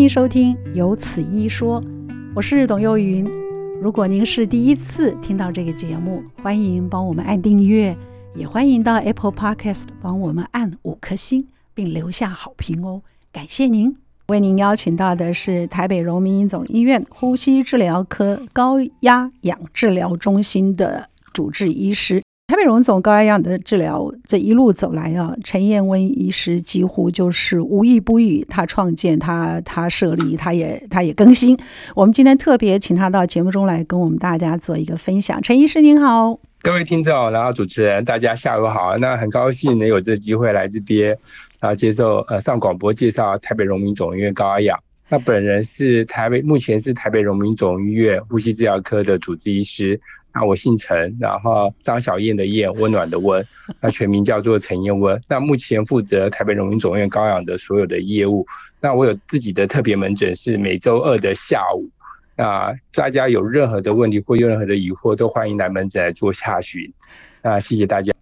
欢迎收听《有此一说》，我是董幼云。如果您是第一次听到这个节目，欢迎帮我们按订阅，也欢迎到 Apple Podcast 帮我们按五颗星，并留下好评哦，感谢您。为您邀请到的是台北荣民总医院呼吸治疗科高压氧治疗中心的主治医师。台北荣总高压氧的治疗这一路走来啊，陈彦温医师几乎就是无一不语。他创建，他他设立，他也他也更新。我们今天特别请他到节目中来跟我们大家做一个分享。陈医师您好，各位听众，然后主持人，大家下午好。那很高兴能有这机会来这边。啊，接受呃上广播介绍台北荣民总医院高压氧。那本人是台北，目前是台北荣民总医院呼吸治疗科的主治医师。那我姓陈，然后张小燕的燕，温暖的温，那全名叫做陈燕温。那目前负责台北荣民总院高氧的所有的业务。那我有自己的特别门诊，是每周二的下午。那大家有任何的问题或有任何的疑惑，都欢迎来门诊来做下询。那谢谢大家。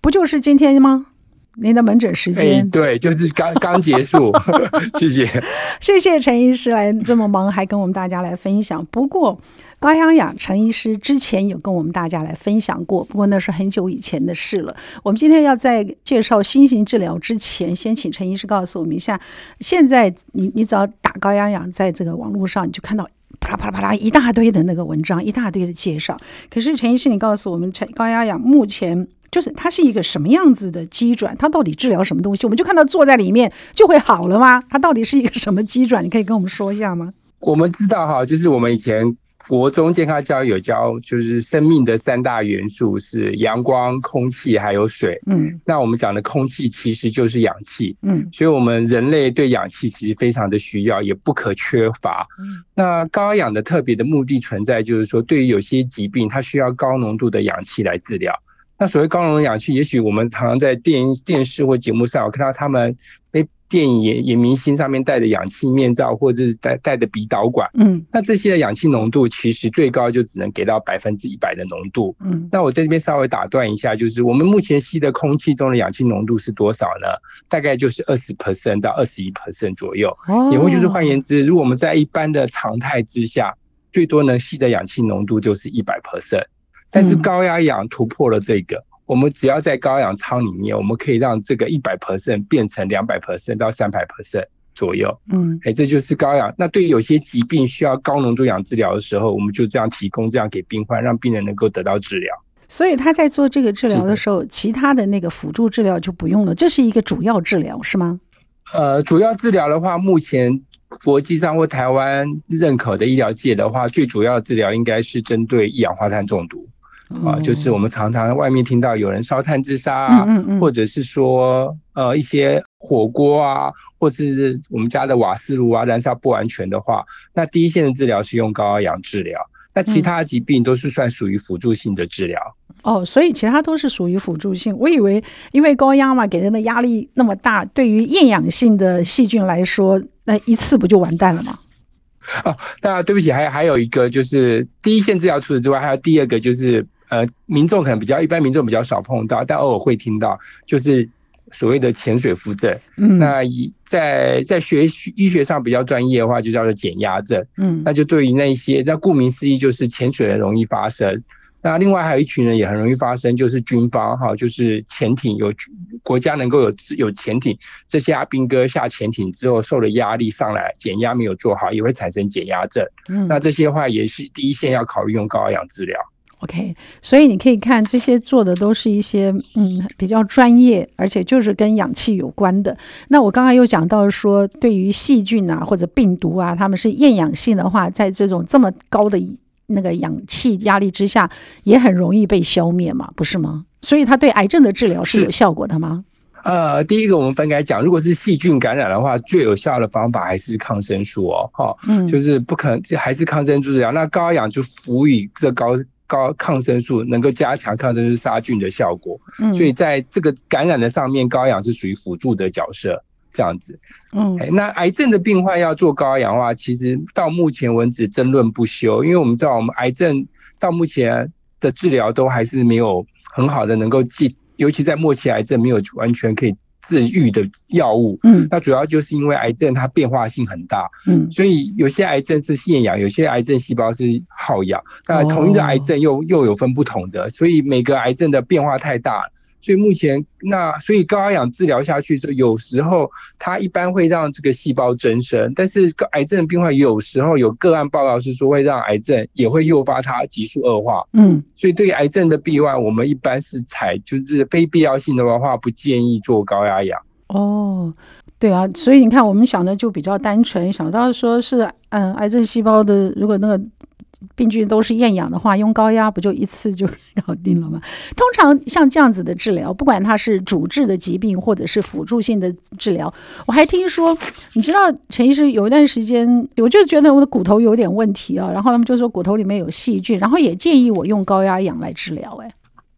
不就是今天吗？您的门诊时间、欸？对，就是刚刚结束。谢谢，谢谢陈医师来这么忙，还跟我们大家来分享。不过高压氧，陈医师之前有跟我们大家来分享过，不过那是很久以前的事了。我们今天要在介绍新型治疗之前，先请陈医师告诉我们一下，现在你你只要打高压氧，在这个网络上，你就看到啪啦啪啦啪啦一大堆的那个文章，一大堆的介绍。可是陈医师，你告诉我们，陈高压氧目前。就是它是一个什么样子的机转？它到底治疗什么东西？我们就看到坐在里面就会好了吗？它到底是一个什么机转？你可以跟我们说一下吗？我们知道哈，就是我们以前国中健康教育有教，就是生命的三大元素是阳光、空气还有水。嗯，那我们讲的空气其实就是氧气。嗯，所以我们人类对氧气其实非常的需要，也不可缺乏。嗯，那高氧的特别的目的存在，就是说对于有些疾病，它需要高浓度的氧气来治疗。那所谓高浓氧气，也许我们常常在电电视或节目上，我看到他们诶，电影演演明星上面戴的氧气面罩，或者是戴戴的鼻导管。嗯，那这些的氧气浓度其实最高就只能给到百分之一百的浓度。嗯，那我在这边稍微打断一下，就是我们目前吸的空气中的氧气浓度是多少呢？大概就是二十 percent 到二十一 percent 左右。哦，也会就是换言之，如果我们在一般的常态之下，最多能吸的氧气浓度就是一百 percent。但是高压氧突破了这个，我们只要在高氧舱里面，我们可以让这个一百 percent 变成两百 percent 到三百 percent 左右。嗯，哎，这就是高氧。那对于有些疾病需要高浓度氧治疗的时候，我们就这样提供这样给病患，让病人能够得到治疗。所以他在做这个治疗的时候，其他的那个辅助治疗就不用了，这是一个主要治疗是吗？呃，主要治疗的话，目前国际上或台湾认可的医疗界的话，最主要的治疗应该是针对一氧化碳中毒。啊，就是我们常常外面听到有人烧炭自杀啊，嗯嗯嗯，或者是说呃一些火锅啊，或是我们家的瓦斯炉啊燃烧不完全的话，那第一线的治疗是用高压氧治疗，那其他疾病都是算属于辅助性的治疗。哦，所以其他都是属于辅助性。我以为因为高压嘛，给人的压力那么大，对于厌氧性的细菌来说，那一次不就完蛋了吗？哦，那对不起，还还有一个就是第一线治疗除此之外，还有第二个就是。呃，民众可能比较一般，民众比较少碰到，但偶尔会听到，就是所谓的潜水夫症。嗯，那以在在学医学上比较专业的话，就叫做减压症。嗯，那就对于那些，那顾名思义就是潜水人容易发生。那另外还有一群人也很容易发生，就是军方哈，就是潜艇有国家能够有有潜艇，这些阿兵哥下潜艇之后受了压力上来，减压没有做好，也会产生减压症。嗯，那这些话也是第一线要考虑用高压氧治疗。OK，所以你可以看这些做的都是一些嗯比较专业，而且就是跟氧气有关的。那我刚刚又讲到说，对于细菌啊或者病毒啊，他们是厌氧性的话，在这种这么高的那个氧气压力之下，也很容易被消灭嘛，不是吗？所以它对癌症的治疗是有效果的吗？呃，第一个我们分开讲，如果是细菌感染的话，最有效的方法还是抗生素哦，哈，嗯，就是不可能还是抗生素治疗。那高氧就辅以这高。高抗生素能够加强抗生素杀菌的效果，嗯，所以在这个感染的上面，高氧是属于辅助的角色，这样子。嗯，那癌症的病患要做高氧的话，其实到目前为止争论不休，因为我们知道我们癌症到目前的治疗都还是没有很好的能够继，尤其在末期癌症没有完全可以治愈的药物。嗯，那主要就是因为癌症它变化性很大，嗯，所以有些癌症是腺氧，有些癌症细胞是耗氧。那同一个癌症又又有分不同的，所以每个癌症的变化太大。所以目前那所以高压氧治疗下去之后，有时候它一般会让这个细胞增生，但是癌症的病患有时候有个案报告是说会让癌症也会诱发它急速恶化。嗯，所以对于癌症的病患，我们一般是采就是非必要性的话，不建议做高压氧。哦，对啊，所以你看我们想的就比较单纯，想到说是嗯癌症细胞的如果那个。病菌都是厌氧的话，用高压不就一次就搞定了吗？通常像这样子的治疗，不管它是主治的疾病或者是辅助性的治疗，我还听说，你知道陈医师有一段时间，我就觉得我的骨头有点问题啊，然后他们就说骨头里面有细菌，然后也建议我用高压氧来治疗。哎，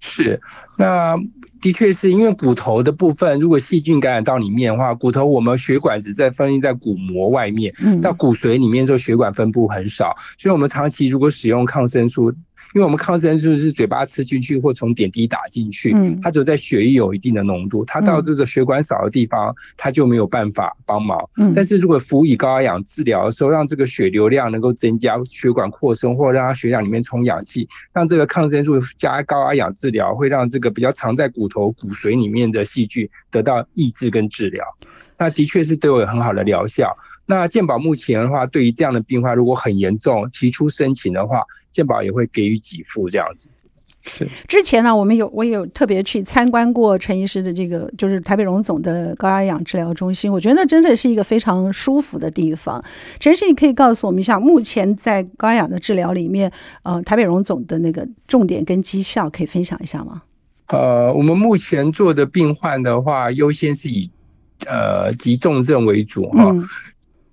是那。的确是因为骨头的部分，如果细菌感染到里面的话，骨头我们血管只在分泌在骨膜外面，到骨髓里面之后血管分布很少，所以我们长期如果使用抗生素。因为我们抗生素是嘴巴吃进去或从点滴打进去，它只有在血液有一定的浓度，它到这个血管少的地方，它就没有办法帮忙。但是如果辅以高压氧治疗的时候，让这个血流量能够增加，血管扩充，或让它血氧里面充氧气，让这个抗生素加高压氧治疗，会让这个比较藏在骨头骨髓里面的细菌得到抑制跟治疗。那的确是对我有很好的疗效。那健保目前的话，对于这样的病患，如果很严重，提出申请的话。健保也会给予给付这样子。是之前呢，我们有我也有特别去参观过陈医师的这个，就是台北荣总的高压氧治疗中心。我觉得那真的是一个非常舒服的地方。陈医师，你可以告诉我们一下，目前在高压氧的治疗里面，呃，台北荣总的那个重点跟绩效，可以分享一下吗？呃，我们目前做的病患的话，优先是以呃急重症为主哈。嗯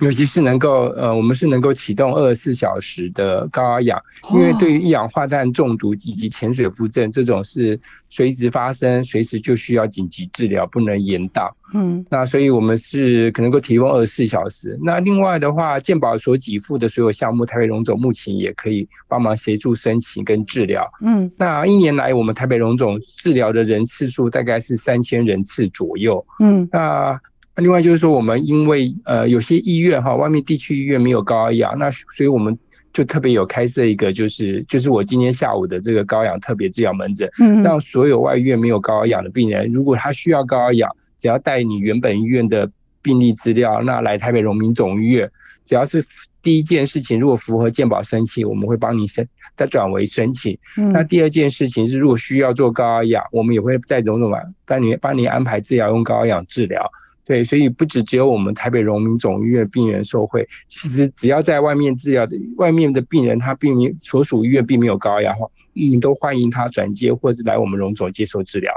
尤其是能够，呃，我们是能够启动二十四小时的高压氧，因为对于一氧化碳中毒以及潜水夫症这种是随时发生，随时就需要紧急治疗，不能延宕。嗯，那所以我们是可能够提供二十四小时。那另外的话，健保所给付的所有项目，台北荣总目前也可以帮忙协助申请跟治疗。嗯，那一年来我们台北荣总治疗的人次数大概是三千人次左右。嗯，那。另外就是说，我们因为呃有些医院哈，外面地区医院没有高压氧，那所以我们就特别有开设一个，就是就是我今天下午的这个高氧特别治疗门诊，让所有外医院没有高压氧的病人，如果他需要高压氧，只要带你原本医院的病历资料，那来台北荣民总医院，只要是第一件事情，如果符合健保申请，我们会帮你申再转为申请。那第二件事情是，如果需要做高压氧，我们也会在荣总帮你帮你安排治疗用高压氧治疗。对，所以不止只有我们台北荣民总医院病人受惠，其实只要在外面治疗的外面的病人，他并没所属医院并没有高压化，我们都欢迎他转介或者来我们荣总接受治疗。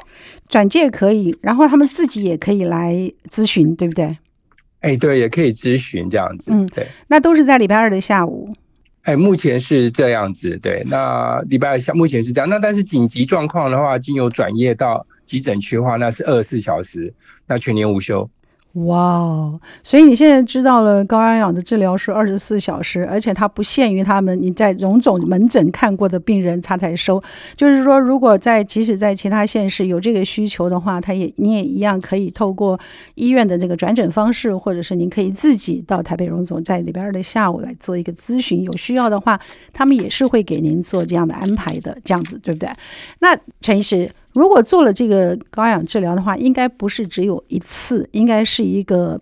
转介可以，然后他们自己也可以来咨询，对不对？哎，对，也可以咨询这样子。嗯，对，那都是在礼拜二的下午。哎，目前是这样子。对，那礼拜二下目前是这样。那但是紧急状况的话，经由转业到急诊区的话，那是二十四小时，那全年无休。哇哦！所以你现在知道了高压氧的治疗是二十四小时，而且它不限于他们你在荣总门诊看过的病人，他才收。就是说，如果在即使在其他县市有这个需求的话，他也你也一样可以透过医院的这个转诊方式，或者是您可以自己到台北荣总在礼拜二的下午来做一个咨询。有需要的话，他们也是会给您做这样的安排的，这样子对不对？那陈医师。如果做了这个高压氧治疗的话，应该不是只有一次，应该是一个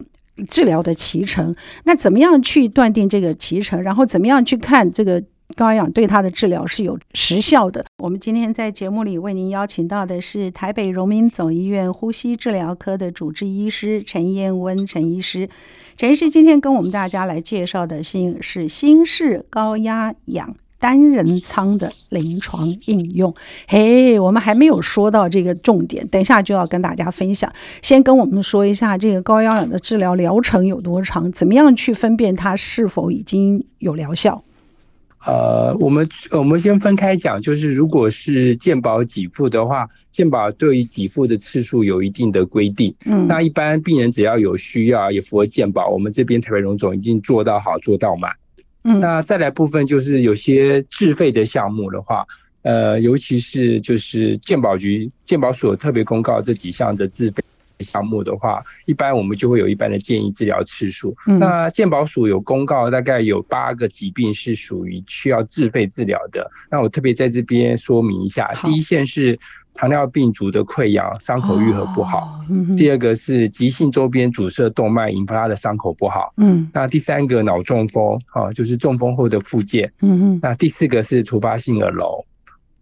治疗的脐程。那怎么样去断定这个脐程？然后怎么样去看这个高压氧对他的治疗是有时效的？我们今天在节目里为您邀请到的是台北荣民总医院呼吸治疗科的主治医师陈彦温陈医师。陈医师今天跟我们大家来介绍的新是新式高压氧。单人舱的临床应用，嘿，我们还没有说到这个重点，等一下就要跟大家分享。先跟我们说一下这个高压氧的治疗疗程有多长，怎么样去分辨它是否已经有疗效？呃，我们我们先分开讲，就是如果是健保给付的话，健保对于给付的次数有一定的规定。嗯，那一般病人只要有需要，也符合健保，我们这边台北荣总已经做到好，做到满。嗯，那再来部分就是有些自费的项目的话，呃，尤其是就是鉴保局、鉴保所特别公告这几项的自费项目的话，一般我们就会有一般的建议治疗次数。嗯、那鉴保署有公告，大概有八个疾病是属于需要自费治疗的。那我特别在这边说明一下，第一线是糖尿病足的溃疡，伤口愈合不好；哦嗯、第二个是急性周边阻塞动脉引发的伤口不好。嗯，那第三个脑中风啊，就是中风后的复健。嗯嗯，那第四个是突发性耳聋。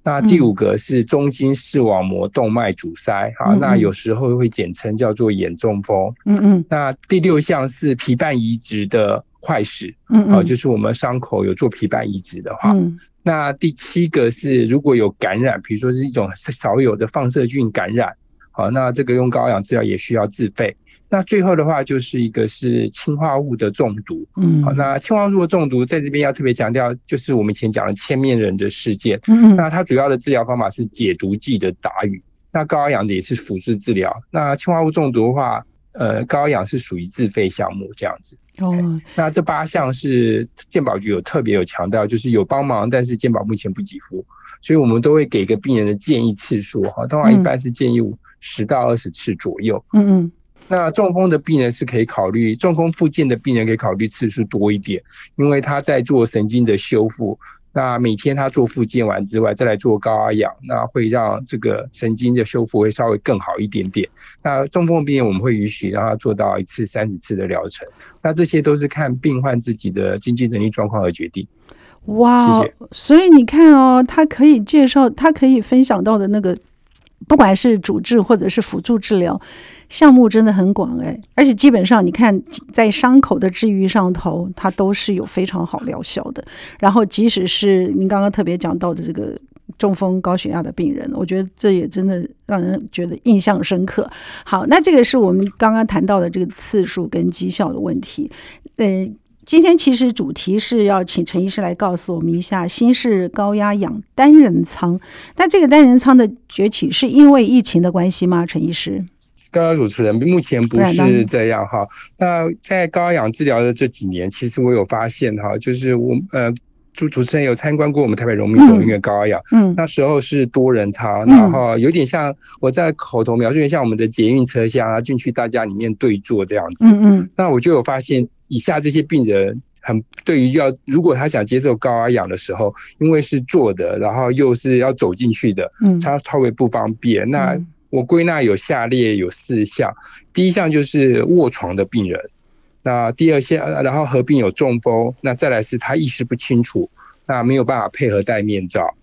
那第五个是中经视网膜动脉阻塞，好，那有时候会简称叫做眼中风。嗯嗯。那第六项是皮瓣移植的坏死，嗯嗯，就是我们伤口有做皮瓣移植的话。嗯。那第七个是如果有感染，比如说是一种少有的放射菌感染，好，那这个用高氧治疗也需要自费。那最后的话就是一个是氰化物的中毒，嗯，好，那氰化物的中毒在这边要特别强调，就是我们以前讲的千面人的事件，嗯，那它主要的治疗方法是解毒剂的打语，那高压氧的也是辅助治疗。那氰化物中毒的话，呃，高压氧是属于自费项目这样子。哦，那这八项是健保局有特别有强调，就是有帮忙，但是健保目前不给付，所以我们都会给个病人的建议次数哈，通常一般是建议十到二十次左右。嗯嗯。那中风的病人是可以考虑，中风复健的病人可以考虑次数多一点，因为他在做神经的修复。那每天他做复健完之外，再来做高压氧，那会让这个神经的修复会稍微更好一点点。那中风病人我们会允许让他做到一次三十次的疗程。那这些都是看病患自己的经济能力状况而决定。哇，谢谢。所以你看哦，他可以介绍，他可以分享到的那个。不管是主治或者是辅助治疗项目，真的很广哎，而且基本上你看，在伤口的治愈上头，它都是有非常好疗效的。然后，即使是您刚刚特别讲到的这个中风、高血压的病人，我觉得这也真的让人觉得印象深刻。好，那这个是我们刚刚谈到的这个次数跟绩效的问题，嗯。今天其实主题是要请陈医师来告诉我们一下新式高压氧单人舱。那这个单人舱的崛起是因为疫情的关系吗？陈医师，高压主持人目前不是这样哈。那在高压氧治疗的这几年，其实我有发现哈，就是我呃。主主持人有参观过我们台北荣民总医院高压氧，嗯，那时候是多人舱，嗯、然后有点像我在口头描述，有点像我们的捷运车厢啊，进去大家里面对坐这样子，嗯嗯，那我就有发现以下这些病人很对于要如果他想接受高压氧的时候，因为是坐的，然后又是要走进去的，嗯，他稍微不方便。那我归纳有下列有四项，第一项就是卧床的病人。那第二些，然后合并有中风，那再来是他意识不清楚，那没有办法配合戴面罩。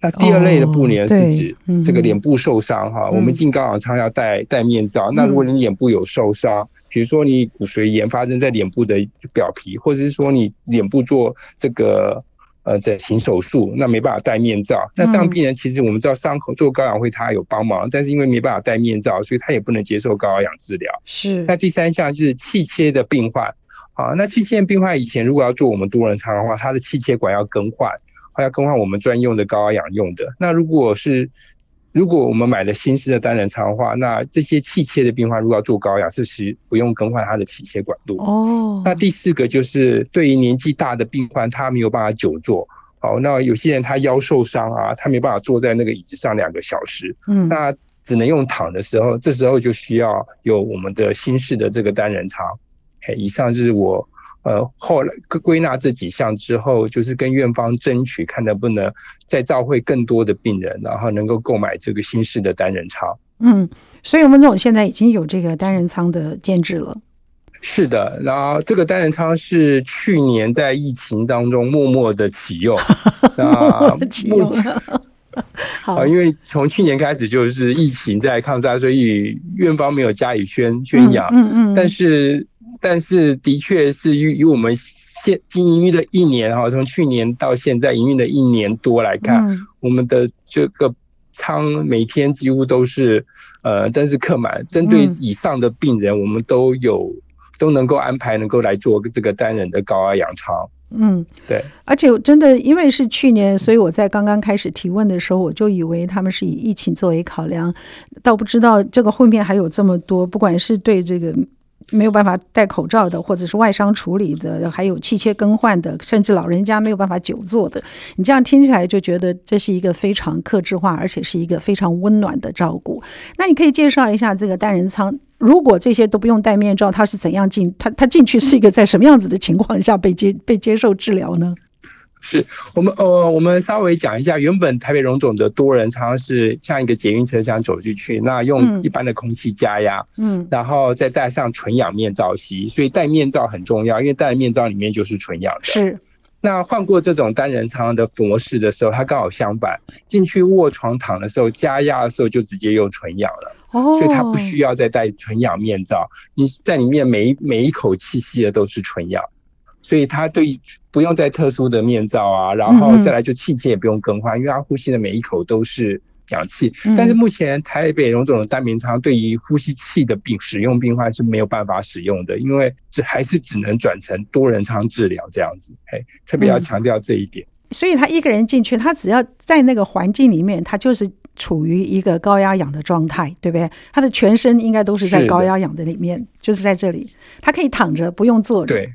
那第二类的不良是指这个脸部受伤哈，我们进高氧舱要戴戴面罩。那如果你脸部有受伤，比如说你骨髓炎发生在脸部的表皮，或者是说你脸部做这个。呃，在行手术，那没办法戴面罩。那这样病人其实我们知道，伤口做高氧会他有帮忙，但是因为没办法戴面罩，所以他也不能接受高氧治疗。是。那第三项就是气切的病患，啊，那气切病患以前如果要做我们多人舱的话，他的气切管要更换，还要更换我们专用的高压氧用的。那如果是如果我们买了新式的单人舱的话，那这些气切的病患如果要做高压，是其实不用更换他的气切管路。哦。那第四个就是对于年纪大的病患，他没有办法久坐。好，那有些人他腰受伤啊，他没办法坐在那个椅子上两个小时。嗯。那只能用躺的时候，这时候就需要有我们的新式的这个单人舱。嘿，以上就是我。呃，后来归纳这几项之后，就是跟院方争取，看能不能再召会更多的病人，然后能够购买这个新式的单人舱。嗯，所以我们总现在已经有这个单人舱的建制了。是的，然后这个单人舱是去年在疫情当中默默的启用。啊，目前 好，因为从去年开始就是疫情在抗战，所以院方没有加以宣宣扬。嗯嗯但是。但是的确是与与我们现经营的一年哈，从去年到现在营运的一年多来看，嗯、我们的这个仓每天几乎都是呃，但是客满。针对以上的病人，我们都有都能够安排能够来做这个单人的高压氧舱。嗯，对。而且真的因为是去年，所以我在刚刚开始提问的时候，我就以为他们是以疫情作为考量，倒不知道这个后面还有这么多，不管是对这个。没有办法戴口罩的，或者是外伤处理的，还有气切更换的，甚至老人家没有办法久坐的，你这样听起来就觉得这是一个非常克制化，而且是一个非常温暖的照顾。那你可以介绍一下这个单人舱如果这些都不用戴面罩，他是怎样进？他他进去是一个在什么样子的情况下被接被接受治疗呢？是我们呃，我们稍微讲一下，原本台北荣总的多人常常是像一个捷运车厢走进去，那用一般的空气加压，嗯，然后再戴上纯氧面罩吸，所以戴面罩很重要，因为戴面罩里面就是纯氧的。是。那换过这种单人舱的模式的时候，它刚好相反，进去卧床躺的时候加压的时候就直接用纯氧了，哦，所以它不需要再戴纯氧面罩，你在里面每一每一口气吸的都是纯氧。所以它对不用戴特殊的面罩啊，然后再来就气切也不用更换，因为他呼吸的每一口都是氧气。但是目前台北荣总的单人舱对于呼吸器的病使用病患是没有办法使用的，因为这还是只能转成多人舱治疗这样子。哎，特别要强调这一点。所以他一个人进去，他只要在那个环境里面，他就是处于一个高压氧的状态，对不对？他的全身应该都是在高压氧的里面，就是在这里，他可以躺着，不用坐着。对。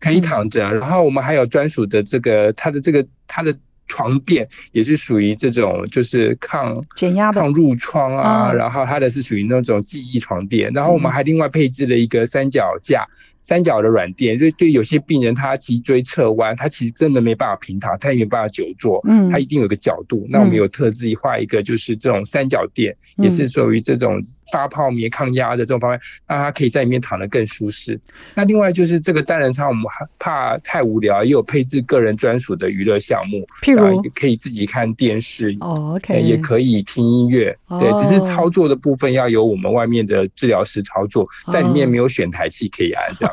可以躺着，然后我们还有专属的这个，它的这个它的床垫也是属于这种，就是抗减压的、抗褥疮啊，然后它的是属于那种记忆床垫，然后我们还另外配置了一个三脚架。三角的软垫，就对有些病人，他脊椎侧弯，他其实真的没办法平躺，他也没办法久坐，嗯，他一定有个角度。那我们有特制画一个，就是这种三角垫，也是属于这种发泡棉抗压的这种方面，让他可以在里面躺得更舒适。那另外就是这个单人舱，我们怕太无聊，也有配置个人专属的娱乐项目，譬如可以自己看电视，哦，OK，也可以听音乐，对，只是操作的部分要由我们外面的治疗师操作，在里面没有选台器可以按这样。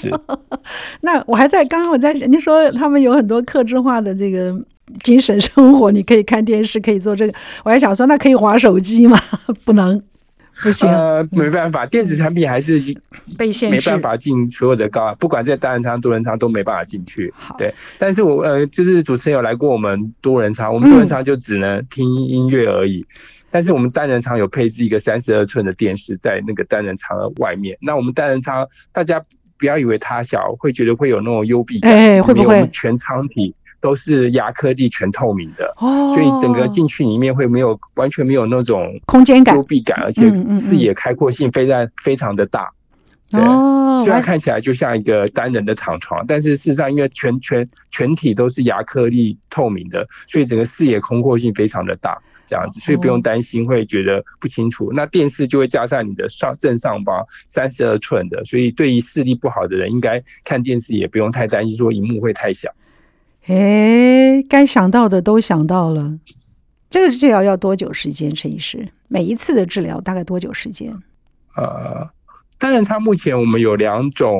是，那我还在刚刚我在，你说他们有很多克制化的这个精神生活，你可以看电视，可以做这个。我还想说，那可以划手机吗？不能，不行。呃，没办法，电子产品还是被限制，没办法进所有的高，不管在单人舱、多人舱都没办法进去。对。但是我呃，就是主持人有来过我们多人舱，我们多人舱就只能听音乐而已。嗯但是我们单人舱有配置一个三十二寸的电视在那个单人舱的外面。那我们单人舱，大家不要以为它小，会觉得会有那种幽闭感。哎，会不会？我们全舱体都是亚克力全透明的，哦，所以整个进去里面会没有完全没有那种空间感、幽闭感，而且视野开阔性非常非常的大。对，虽然看起来就像一个单人的躺床，但是事实上因为全全全体都是亚克力透明的，所以整个视野空阔性非常的大。这样子，所以不用担心会觉得不清楚。那电视就会加上你的上正上方三十二寸的，所以对于视力不好的人，应该看电视也不用太担心说荧幕会太小。哎，该想到的都想到了。这个治疗要多久时间？陈医师，每一次的治疗大概多久时间？呃。当然，它目前我们有两种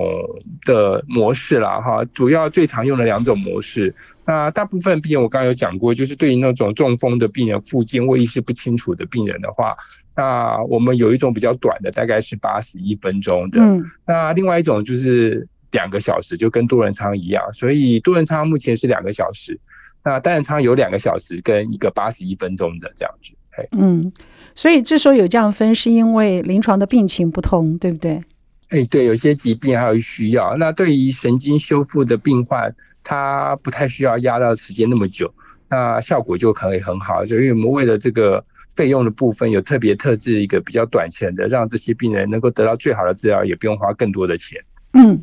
的模式啦，哈，主要最常用的两种模式。那大部分病人我刚刚有讲过，就是对于那种中风的病人、附近或意识不清楚的病人的话，那我们有一种比较短的，大概是八十一分钟的。嗯。那另外一种就是两个小时，就跟多人舱一样。所以多人舱目前是两个小时，那单人舱有两个小时跟一个八十一分钟的这样子。嗯。所以之所以有这样分，是因为临床的病情不同，对不对？哎，对，有些疾病还有需要。那对于神经修复的病患，他不太需要压到时间那么久，那效果就可以很好。就因为我们为了这个费用的部分，有特别特制一个比较短程的，让这些病人能够得到最好的治疗，也不用花更多的钱。嗯，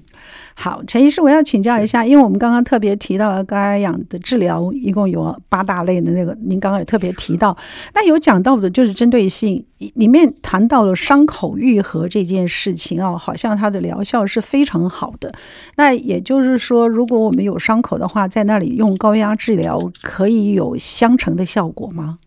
好，陈医师，我要请教一下，因为我们刚刚特别提到了高压氧的治疗，一共有八大类的那个，您刚刚也特别提到，那有讲到的就是针对性，里面谈到了伤口愈合这件事情啊，好像它的疗效是非常好的。那也就是说，如果我们有伤口的话，在那里用高压治疗，可以有相乘的效果吗？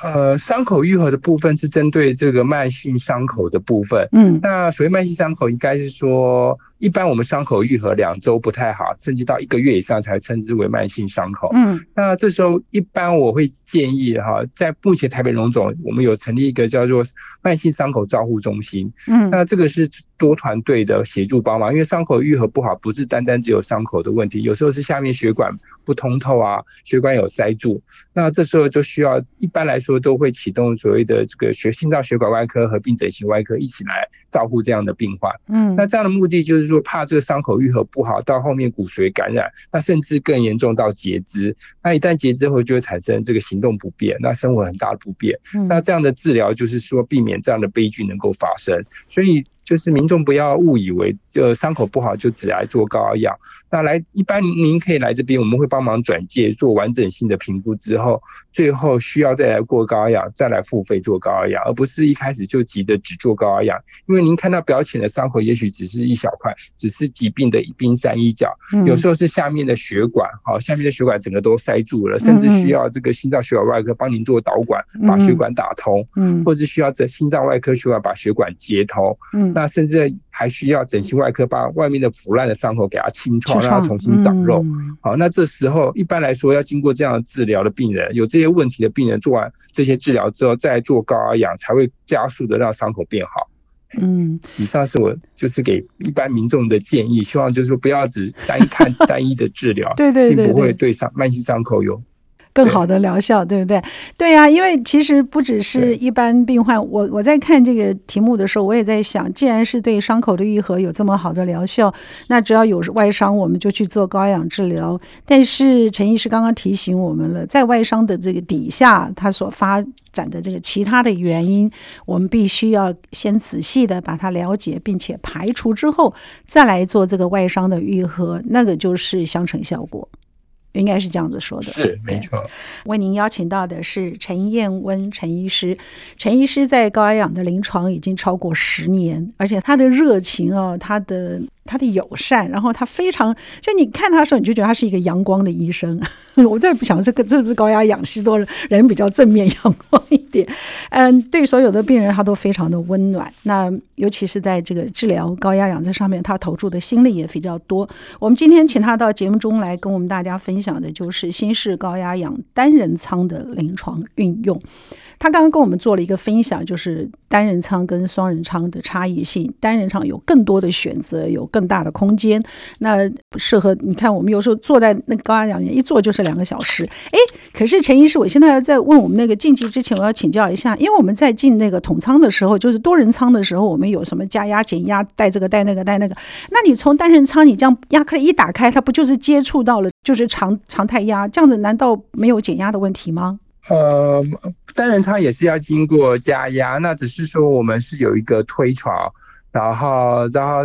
呃，伤口愈合的部分是针对这个慢性伤口的部分。嗯，那所谓慢性伤口，应该是说。一般我们伤口愈合两周不太好，甚至到一个月以上才称之为慢性伤口。嗯，那这时候一般我会建议哈，在目前台北荣总，我们有成立一个叫做慢性伤口照护中心。嗯，那这个是多团队的协助帮忙，因为伤口愈合不好，不是单单只有伤口的问题，有时候是下面血管不通透啊，血管有塞住，那这时候就需要一般来说。都会启动所谓的这个血心脏血管外科合并整形外科一起来照顾这样的病患。嗯，那这样的目的就是说，怕这个伤口愈合不好，到后面骨髓感染，那甚至更严重到截肢。那一旦截肢后，就会产生这个行动不便，那生活很大的不便。那这样的治疗就是说，避免这样的悲剧能够发生。所以。就是民众不要误以为这伤口不好就只来做高压氧。那来一般您可以来这边，我们会帮忙转介做完整性的评估之后，最后需要再来过高压氧，再来付费做高压氧，而不是一开始就急着只做高压氧。因为您看到表浅的伤口，也许只是一小块，只是疾病的冰山一角。有时候是下面的血管，好，下面的血管整个都塞住了，甚至需要这个心脏血管外科帮您做导管，把血管打通，嗯，或者需要在心脏外科血管把血管接通，嗯。那甚至还需要整形外科把外面的腐烂的伤口给它清创，让它重新长肉。好，那这时候一般来说要经过这样的治疗的病人，有这些问题的病人做完这些治疗之后，再做高压氧，才会加速的让伤口变好。嗯，以上是我就是给一般民众的建议，希望就是说不要只单看 单一的治疗，对对，并不会对伤慢性伤口有。更好的疗效，对不对？对呀、啊，因为其实不只是一般病患，我我在看这个题目的时候，我也在想，既然是对伤口的愈合有这么好的疗效，那只要有外伤，我们就去做高氧治疗。但是陈医师刚刚提醒我们了，在外伤的这个底下，它所发展的这个其他的原因，我们必须要先仔细的把它了解，并且排除之后，再来做这个外伤的愈合，那个就是相乘效果。应该是这样子说的，是没错。为您邀请到的是陈燕温陈医师，陈医师在高压氧的临床已经超过十年，而且他的热情啊，他的。他的友善，然后他非常，就你看他的时候，你就觉得他是一个阳光的医生。我再不想这个是不是高压氧，是多人比较正面阳光一点。嗯，对所有的病人，他都非常的温暖。那尤其是在这个治疗高压氧这上面，他投注的心力也比较多。我们今天请他到节目中来跟我们大家分享的，就是新式高压氧单人舱的临床运用。他刚刚跟我们做了一个分享，就是单人舱跟双人舱的差异性。单人舱有更多的选择，有更大的空间，那适合你看。我们有时候坐在那个高压氧里面，一坐就是两个小时。哎，可是陈医师，我现在在问我们那个进去之前，我要请教一下，因为我们在进那个统舱的时候，就是多人舱的时候，我们有什么加压、减压，带这个带那个带那个。那你从单人舱，你这样压克力一打开，它不就是接触到了就是常常态压？这样子难道没有减压的问题吗？呃，单人舱也是要经过加压，那只是说我们是有一个推床，然后然后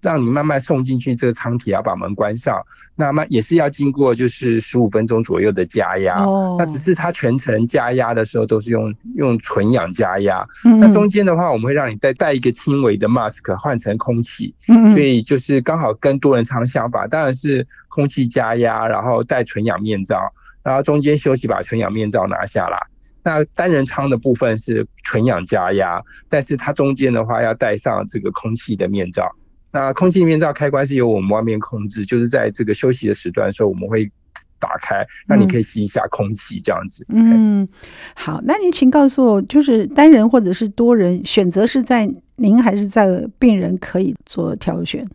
让你慢慢送进去这个舱体，要把门关上，那么也是要经过就是十五分钟左右的加压。哦，那只是它全程加压的时候都是用用纯氧加压，嗯，那中间的话我们会让你再戴一个轻微的 mask 换成空气，嗯，所以就是刚好跟多人舱相反，当然是空气加压，然后戴纯氧面罩。然后中间休息，把纯氧面罩拿下来。那单人舱的部分是纯氧加压，但是它中间的话要戴上这个空气的面罩。那空气面罩开关是由我们外面控制，就是在这个休息的时段的时候，我们会打开，那你可以吸一下空气，这样子。嗯，好，那您请告诉我，就是单人或者是多人，选择是在您还是在病人可以做挑选？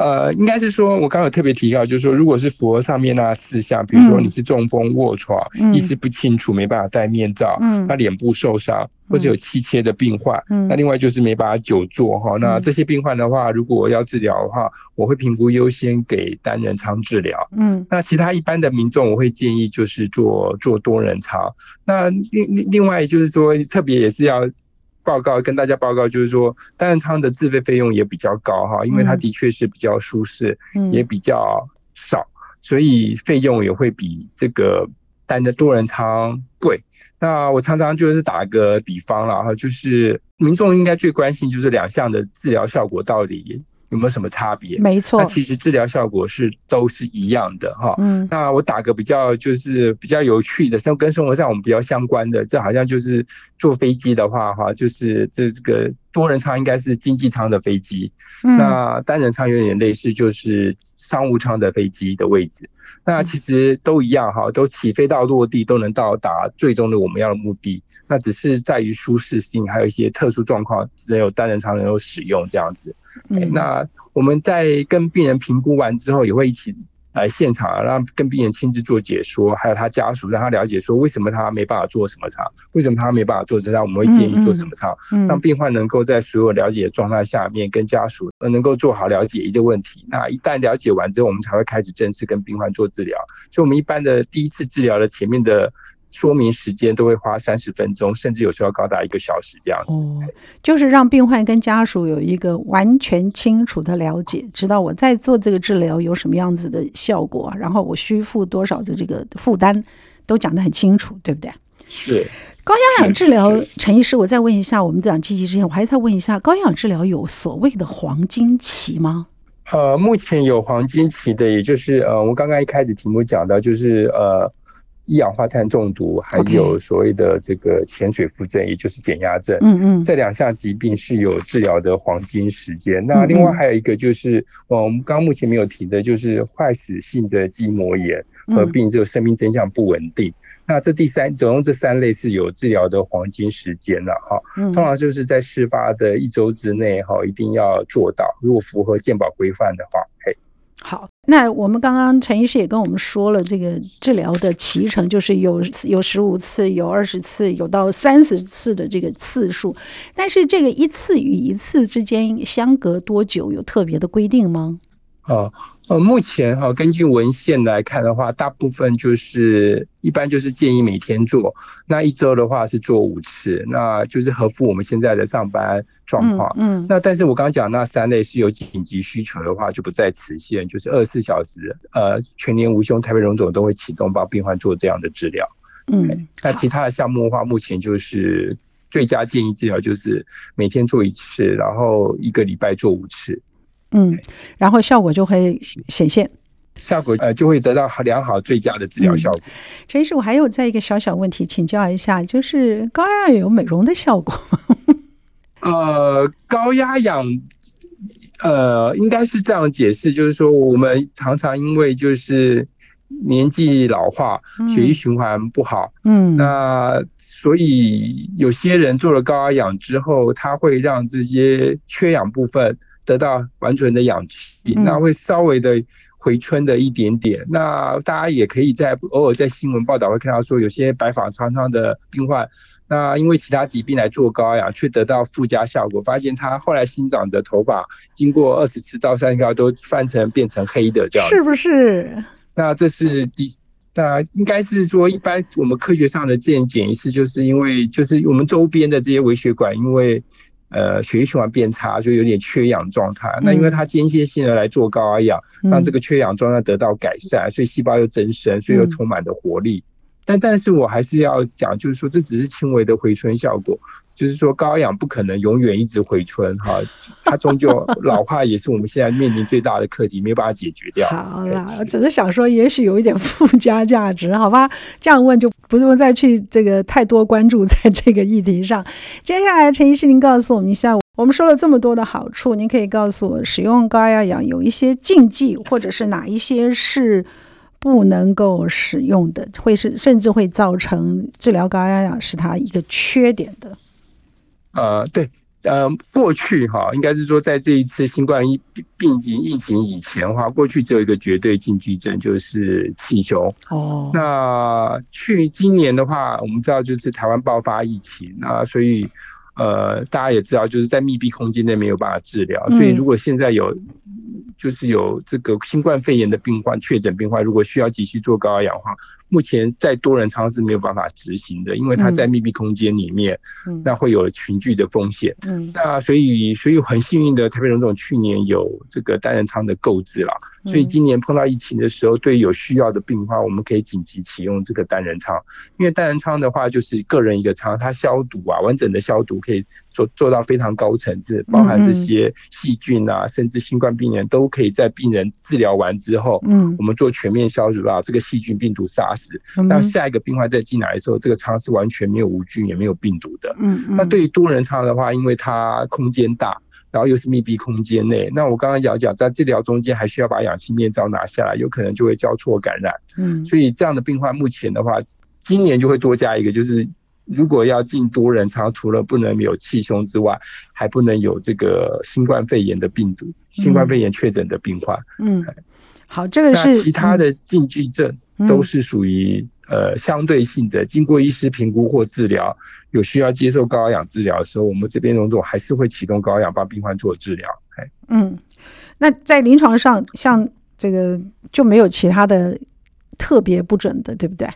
呃，应该是说，我刚刚有特别提到，就是说，如果是符合上面那四项，比如说你是中风卧床，嗯、意识不清楚，没办法戴面罩，嗯、那脸部受伤，或者有气切的病患，嗯、那另外就是没办法久坐哈。那这些病患的话，如果要治疗的话，我会评估优先给单人舱治疗。嗯，那其他一般的民众，我会建议就是做做多人舱。那另另另外就是说，特别也是要。报告跟大家报告，就是说单人舱的自费费用也比较高哈，因为它的确是比较舒适，也比较少，所以费用也会比这个单的多人舱贵。那我常常就是打个比方了哈，就是民众应该最关心就是两项的治疗效果到底有没有什么差别？没错，那其实治疗效果是都是一样的哈。嗯，那我打个比较就是比较有趣的，生跟生活上我们比较相关的，这好像就是坐飞机的话哈，就是这这个多人舱应该是经济舱的飞机，嗯，那单人舱有点类似，就是商务舱的飞机的位置。那其实都一样哈，都起飞到落地都能到达最终的我们要的目的，那只是在于舒适性，还有一些特殊状况，只有单人舱能够使用这样子。嗯，那我们在跟病人评估完之后，也会一起来现场，让跟病人亲自做解说，还有他家属让他了解说为什么他没办法做什么操，为什么他没办法做这操，我们会建议做什么操，嗯嗯、让病患能够在所有了解的状态下面跟家属能够做好了解一个问题。那一旦了解完之后，我们才会开始正式跟病患做治疗。所以，我们一般的第一次治疗的前面的。说明时间都会花三十分钟，甚至有时候要高达一个小时这样子。哦，就是让病患跟家属有一个完全清楚的了解，知道我在做这个治疗有什么样子的效果，然后我需付多少的这个负担，都讲得很清楚，对不对？是。高压氧治疗，陈医师，我再问一下，我们讲积极之前，我还再问一下，高压氧治疗有所谓的黄金期吗？呃，目前有黄金期的，也就是呃，我刚刚一开始题目讲到，就是呃。一氧化碳中毒，还有所谓的这个潜水夫症，也就是减压症。嗯嗯，这两项疾病是有治疗的黄金时间。那另外还有一个就是，我们刚刚目前没有提的，就是坏死性的筋膜炎合并这个生命真相不稳定。那这第三，总共这三类是有治疗的黄金时间了哈。通常就是在事发的一周之内哈，一定要做到。如果符合健保规范的话，嘿。好，那我们刚刚陈医师也跟我们说了，这个治疗的脐程就是有有十五次，有二十次，有到三十次的这个次数。但是这个一次与一次之间相隔多久，有特别的规定吗？啊。呃，目前哈，根据文献来看的话，大部分就是一般就是建议每天做，那一周的话是做五次，那就是合乎我们现在的上班状况。嗯，那但是我刚刚讲那三类是有紧急需求的话，就不在此限，就是二十四小时，呃，全年无休，台北荣总都会启动帮病患做这样的治疗。嗯，那其他的项目的话，目前就是最佳建议治疗就是每天做一次，然后一个礼拜做五次。嗯，然后效果就会显现，效果呃就会得到良好最佳的治疗效果。嗯、陈医师，我还有再一个小小问题请教一下，就是高压氧有美容的效果吗？呃，高压氧呃应该是这样解释，就是说我们常常因为就是年纪老化，血液循环不好，嗯，那所以有些人做了高压氧之后，它会让这些缺氧部分。得到完全的氧气，那会稍微的回春的一点点。那大家也可以在偶尔在新闻报道会看到说，有些白发苍苍的病患，那因为其他疾病来做高压氧，却得到附加效果，发现他后来新长的头发，经过二十次到三十次都翻成变成黑的这样，是不是？那这是第，那应该是说，一般我们科学上的健检一次，就是因为就是我们周边的这些微血管，因为。呃，血液循环变差，就有点缺氧状态。那因为它间歇性的来做高压氧，让这个缺氧状态得到改善，所以细胞又增生，所以又充满了活力。但但是我还是要讲，就是说这只是轻微的回春效果。就是说，高氧不可能永远一直回春哈，它终究 老化也是我们现在面临最大的课题，没有办法解决掉。好啦，我只是想说，也许有一点附加价值，好吧？这样问就不用再去这个太多关注在这个议题上。接下来，陈医师，您告诉我们一下，我们说了这么多的好处，您可以告诉我，使用高压氧有一些禁忌，或者是哪一些是不能够使用的，会是甚至会造成治疗高压氧是它一个缺点的。呃，对，呃，过去哈，应该是说，在这一次新冠疫病情疫情以前的话，过去只有一个绝对禁忌症，就是气胸。哦，那去今年的话，我们知道就是台湾爆发疫情，那所以呃，大家也知道，就是在密闭空间内没有办法治疗，所以如果现在有就是有这个新冠肺炎的病患确诊病患，如果需要急需做高压氧的话。目前在多人舱是没有办法执行的，因为它在密闭空间里面，嗯、那会有群聚的风险。嗯，那所以所以很幸运的，台北荣总去年有这个单人舱的购置了。所以今年碰到疫情的时候，对有需要的病患，我们可以紧急启用这个单人舱。因为单人舱的话，就是个人一个舱，它消毒啊，完整的消毒可以做做到非常高层次，包含这些细菌啊，甚至新冠病人都可以在病人治疗完之后，嗯，我们做全面消毒啊，这个细菌病毒杀死。那下一个病患再进来的时候，这个舱是完全没有无菌也没有病毒的。嗯，那对于多人舱的话，因为它空间大。然后又是密闭空间内，那我刚刚讲讲，在治疗中间还需要把氧气面罩拿下来，有可能就会交错感染。嗯，所以这样的病患目前的话，今年就会多加一个，就是如果要进多人舱，除了不能有气胸之外，还不能有这个新冠肺炎的病毒、新冠肺炎确诊的病患。嗯，好，这个是其他的禁忌症都是属于呃相对性的，经过医师评估或治疗，有需要接受高压氧治疗的时候，我们这边荣总还是会启动高压氧帮病患做治疗。嗯，那在临床上，像这个就没有其他的特别不准的，对不对？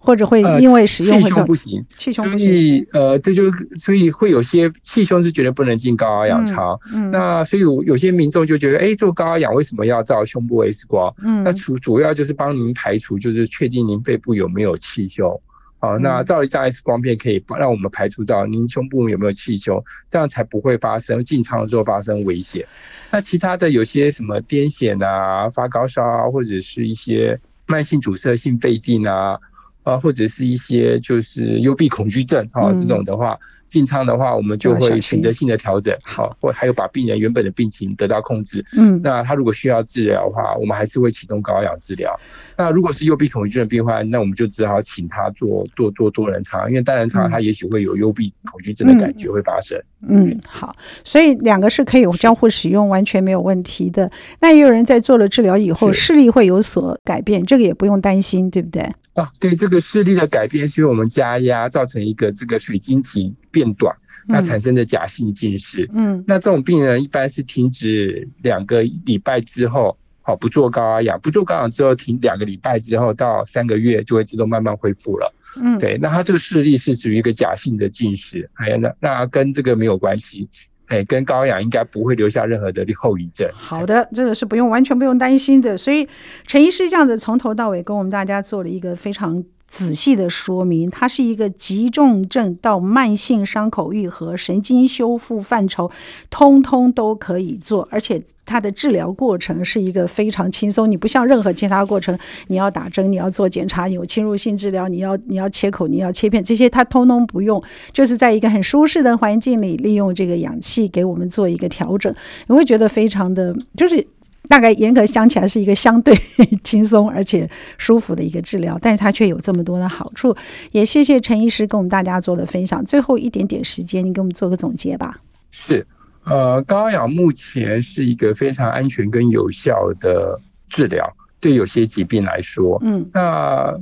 或者会因为使用气胸不行，气胸不行，所以呃，这就所以会有些气胸是绝对不能进高压氧舱。嗯，嗯，那所以有些民众就觉得，哎，做高压氧为什么要照胸部 X 光？嗯，那主主要就是帮您排除，就是确定您肺部有没有气胸。好，那照一张 X 光片可以让我们排除到您胸部有没有气胸，这样才不会发生进舱的时候发生危险。那其他的有些什么癫痫啊、发高烧啊，或者是一些慢性阻塞性肺病啊。啊，或者是一些就是幽闭恐惧症啊，这种的话。进舱的话，我们就会选择性的调整，好，或还有把病人原本的病情得到控制。嗯，那他如果需要治疗的话，我们还是会启动高压氧治疗。那如果是幽闭恐惧症的病患，那我们就只好请他做做做多人舱，因为单人舱他也许会有幽闭恐惧症的感觉会发生。嗯，嗯，好，所以两个是可以有交互使用，完全没有问题的。那也有人在做了治疗以后，视力会有所改变，这个也不用担心，对不对？啊，对，这个视力的改变是因为我们加压造成一个这个水晶体变短，那产生的假性近视。嗯，那这种病人一般是停止两个礼拜之后，好，不做高压氧，不做高压氧之后停两个礼拜之后到三个月就会自动慢慢恢复了。嗯，对，那他这个视力是属于一个假性的近视，哎呀，那那跟这个没有关系。哎，跟高氧应该不会留下任何的后遗症。好的，这个是不用完全不用担心的。所以陈医师这样子从头到尾跟我们大家做了一个非常。仔细的说明，它是一个急重症到慢性伤口愈合、神经修复范畴，通通都可以做，而且它的治疗过程是一个非常轻松。你不像任何其他过程，你要打针，你要做检查，有侵入性治疗，你要你要切口，你要切片，这些它通通不用，就是在一个很舒适的环境里，利用这个氧气给我们做一个调整，你会觉得非常的就是。大概严格想起来是一个相对 轻松而且舒服的一个治疗，但是它却有这么多的好处。也谢谢陈医师跟我们大家做的分享。最后一点点时间，你给我们做个总结吧。是，呃，高压氧目前是一个非常安全跟有效的治疗，对有些疾病来说，嗯，那。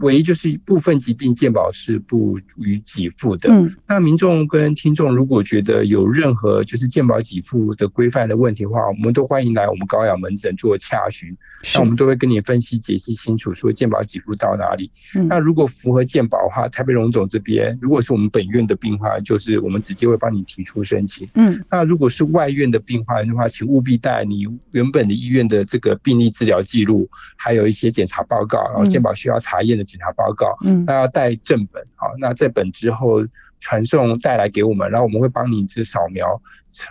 唯一就是部分疾病健保是不予给付的。嗯，那民众跟听众如果觉得有任何就是健保给付的规范的问题的话，我们都欢迎来我们高雅门诊做洽询。那我们都会跟你分析解析清楚，说健保给付到哪里。嗯，那如果符合健保的话，台北荣总这边如果是我们本院的病患，就是我们直接会帮你提出申请。嗯，那如果是外院的病患的话，请务必带你原本的医院的这个病历治疗记录，还有一些检查报告，然后健保需要查验的。检查报告，嗯，那要带正本，好，那这本之后传送带来给我们，然后我们会帮你这扫描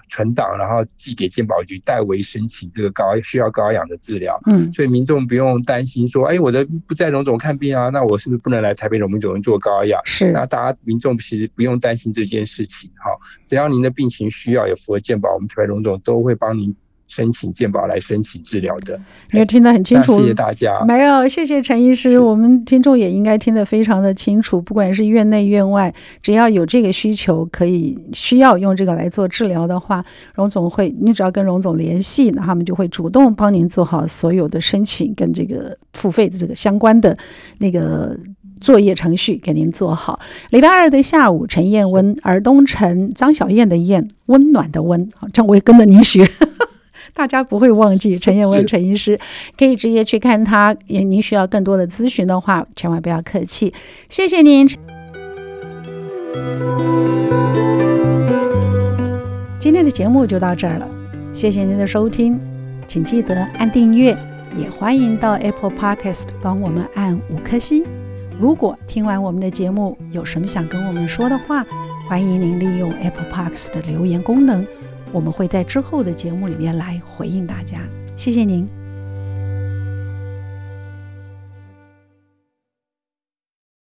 存档，然后寄给健保局代为申请这个高需要高压氧的治疗，嗯，所以民众不用担心说，哎，我的不在荣总看病啊，那我是不是不能来台北荣总院做高压氧？是，那大家民众其实不用担心这件事情，哈，只要您的病情需要也符合健保，我们台北荣总都会帮您。申请健保来申请治疗的，你有听得很清楚。谢谢大家。没有，谢谢陈医师。我们听众也应该听得非常的清楚。不管是院内院外，只要有这个需求，可以需要用这个来做治疗的话，荣总会，你只要跟荣总联系，那他们就会主动帮您做好所有的申请跟这个付费的这个相关的那个作业程序给您做好。礼拜二的下午，陈燕温，尔东陈，张小燕的燕，温暖的温，这样我也跟着您学。大家不会忘记陈彦文陈医师，可以直接去看他。也您需要更多的咨询的话，千万不要客气。谢谢您。今天的节目就到这儿了，谢谢您的收听，请记得按订阅，也欢迎到 Apple Podcast 帮我们按五颗星。如果听完我们的节目有什么想跟我们说的话，欢迎您利用 Apple Podcast 的留言功能。我们会在之后的节目里面来回应大家，谢谢您。